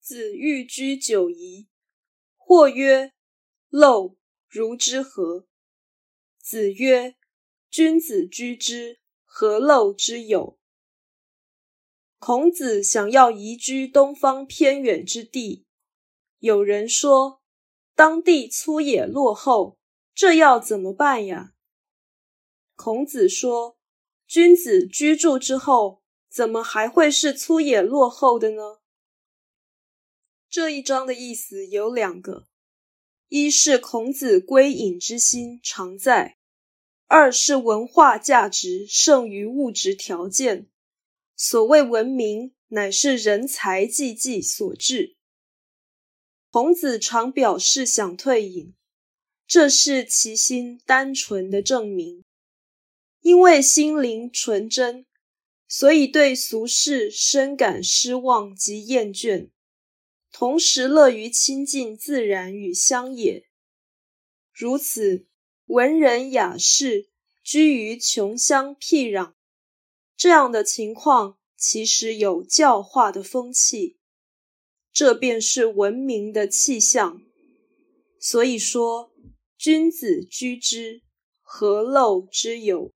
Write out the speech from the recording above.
子欲居九夷，或曰：“陋如之何？”子曰：“君子居之，何陋之有？”孔子想要移居东方偏远之地，有人说：“当地粗野落后，这要怎么办呀？”孔子说：“君子居住之后，怎么还会是粗野落后的呢？”这一章的意思有两个：一是孔子归隐之心常在；二是文化价值胜于物质条件。所谓文明，乃是人才济济所致。孔子常表示想退隐，这是其心单纯的证明。因为心灵纯真，所以对俗世深感失望及厌倦。同时乐于亲近自然与乡野，如此文人雅士居于穷乡僻壤，这样的情况其实有教化的风气，这便是文明的气象。所以说，君子居之，何陋之有？